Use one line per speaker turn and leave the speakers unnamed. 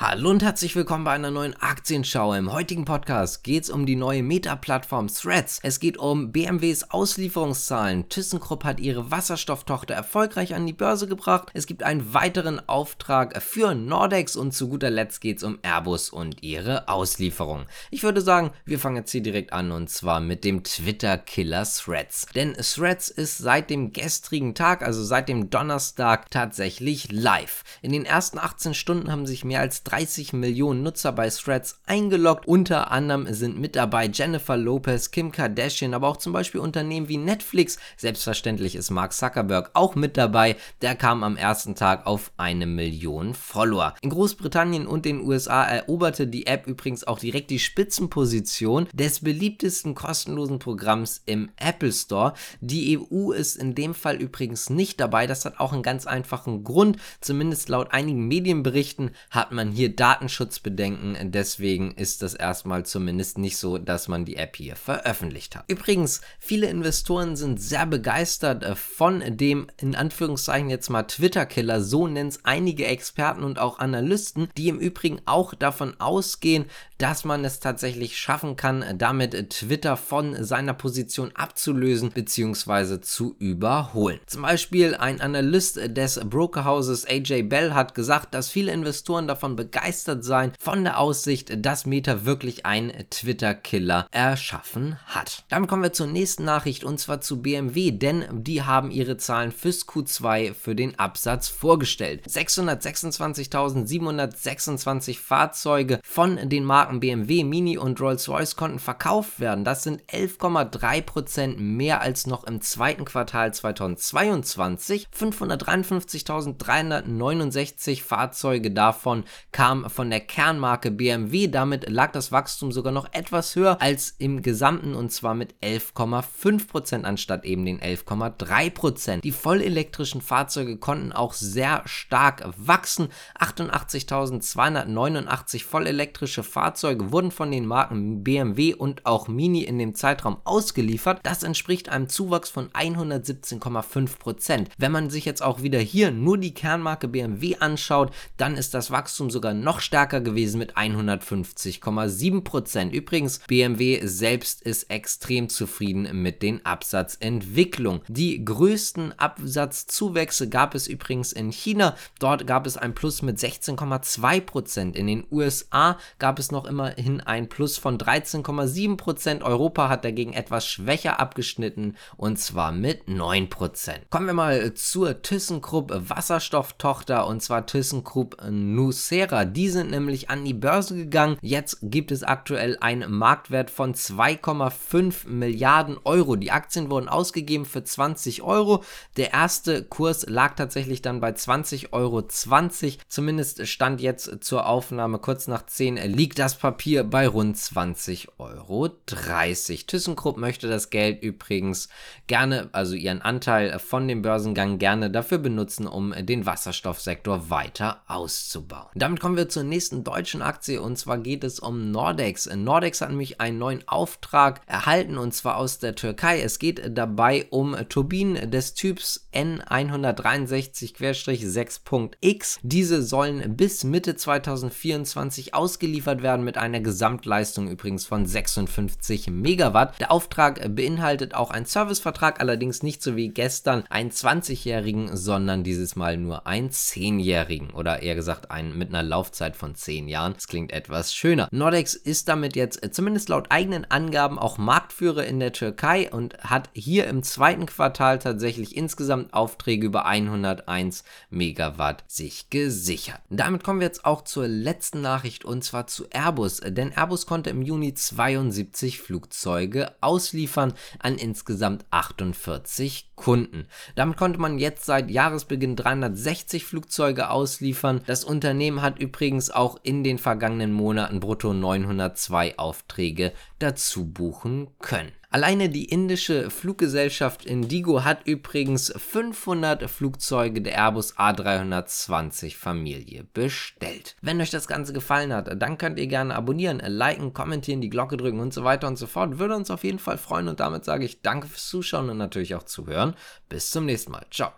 Hallo und herzlich willkommen bei einer neuen Aktienschau. Im heutigen Podcast geht es um die neue Meta-Plattform Threads. Es geht um BMWs Auslieferungszahlen. ThyssenKrupp hat ihre Wasserstofftochter erfolgreich an die Börse gebracht. Es gibt einen weiteren Auftrag für Nordex und zu guter Letzt geht es um Airbus und ihre Auslieferung. Ich würde sagen, wir fangen jetzt hier direkt an und zwar mit dem Twitter-Killer Threads. Denn Threads ist seit dem gestrigen Tag, also seit dem Donnerstag, tatsächlich live. In den ersten 18 Stunden haben sich mehr als 30 Millionen Nutzer bei Threads eingeloggt. Unter anderem sind mit dabei Jennifer Lopez, Kim Kardashian, aber auch zum Beispiel Unternehmen wie Netflix. Selbstverständlich ist Mark Zuckerberg auch mit dabei. Der kam am ersten Tag auf eine Million Follower. In Großbritannien und den USA eroberte die App übrigens auch direkt die Spitzenposition des beliebtesten kostenlosen Programms im Apple Store. Die EU ist in dem Fall übrigens nicht dabei. Das hat auch einen ganz einfachen Grund. Zumindest laut einigen Medienberichten hat man hier Datenschutzbedenken, deswegen ist das erstmal zumindest nicht so, dass man die App hier veröffentlicht hat. Übrigens, viele Investoren sind sehr begeistert äh, von dem in Anführungszeichen jetzt mal Twitter-Killer, so nennen es einige Experten und auch Analysten, die im Übrigen auch davon ausgehen, dass man es tatsächlich schaffen kann, damit Twitter von seiner Position abzulösen bzw. zu überholen. Zum Beispiel ein Analyst des Brokerhauses AJ Bell hat gesagt, dass viele Investoren davon begeistert begeistert sein von der Aussicht, dass Meta wirklich einen Twitter-Killer erschaffen hat. Damit kommen wir zur nächsten Nachricht und zwar zu BMW, denn die haben ihre Zahlen fürs Q2 für den Absatz vorgestellt. 626.726 Fahrzeuge von den Marken BMW, Mini und Rolls-Royce konnten verkauft werden. Das sind 11,3% mehr als noch im zweiten Quartal 2022. 553.369 Fahrzeuge davon kam von der Kernmarke BMW. Damit lag das Wachstum sogar noch etwas höher als im Gesamten und zwar mit 11,5% anstatt eben den 11,3%. Die vollelektrischen Fahrzeuge konnten auch sehr stark wachsen. 88.289 vollelektrische Fahrzeuge wurden von den Marken BMW und auch Mini in dem Zeitraum ausgeliefert. Das entspricht einem Zuwachs von 117,5%. Wenn man sich jetzt auch wieder hier nur die Kernmarke BMW anschaut, dann ist das Wachstum sogar sogar noch stärker gewesen mit 150,7%. Übrigens, BMW selbst ist extrem zufrieden mit den Absatzentwicklungen. Die größten Absatzzuwächse gab es übrigens in China. Dort gab es ein Plus mit 16,2%. In den USA gab es noch immerhin ein Plus von 13,7%. Europa hat dagegen etwas schwächer abgeschnitten und zwar mit 9%. Kommen wir mal zur ThyssenKrupp Wasserstofftochter und zwar ThyssenKrupp Nucera Tesla. Die sind nämlich an die Börse gegangen. Jetzt gibt es aktuell einen Marktwert von 2,5 Milliarden Euro. Die Aktien wurden ausgegeben für 20 Euro. Der erste Kurs lag tatsächlich dann bei 20,20 Euro. Zumindest stand jetzt zur Aufnahme kurz nach 10 liegt das Papier bei rund 20,30 Euro. ThyssenKrupp möchte das Geld übrigens gerne, also ihren Anteil von dem Börsengang gerne dafür benutzen, um den Wasserstoffsektor weiter auszubauen. Damit kommen kommen wir zur nächsten deutschen Aktie und zwar geht es um Nordex. Nordex hat nämlich einen neuen Auftrag erhalten und zwar aus der Türkei. Es geht dabei um Turbinen des Typs N163-6.x. Diese sollen bis Mitte 2024 ausgeliefert werden mit einer Gesamtleistung übrigens von 56 Megawatt. Der Auftrag beinhaltet auch einen Servicevertrag, allerdings nicht so wie gestern einen 20-jährigen, sondern dieses Mal nur einen 10-jährigen oder eher gesagt einen mit einer Laufzeit von 10 Jahren. Das klingt etwas schöner. Nordex ist damit jetzt äh, zumindest laut eigenen Angaben auch Marktführer in der Türkei und hat hier im zweiten Quartal tatsächlich insgesamt Aufträge über 101 Megawatt sich gesichert. Damit kommen wir jetzt auch zur letzten Nachricht und zwar zu Airbus, denn Airbus konnte im Juni 72 Flugzeuge ausliefern an insgesamt 48 Kunden. Damit konnte man jetzt seit Jahresbeginn 360 Flugzeuge ausliefern. Das Unternehmen übrigens auch in den vergangenen Monaten brutto 902 Aufträge dazu buchen können. Alleine die indische Fluggesellschaft Indigo hat übrigens 500 Flugzeuge der Airbus A320 Familie bestellt. Wenn euch das Ganze gefallen hat, dann könnt ihr gerne abonnieren, liken, kommentieren, die Glocke drücken und so weiter und so fort. Würde uns auf jeden Fall freuen und damit sage ich danke fürs Zuschauen und natürlich auch zuhören. Bis zum nächsten Mal. Ciao.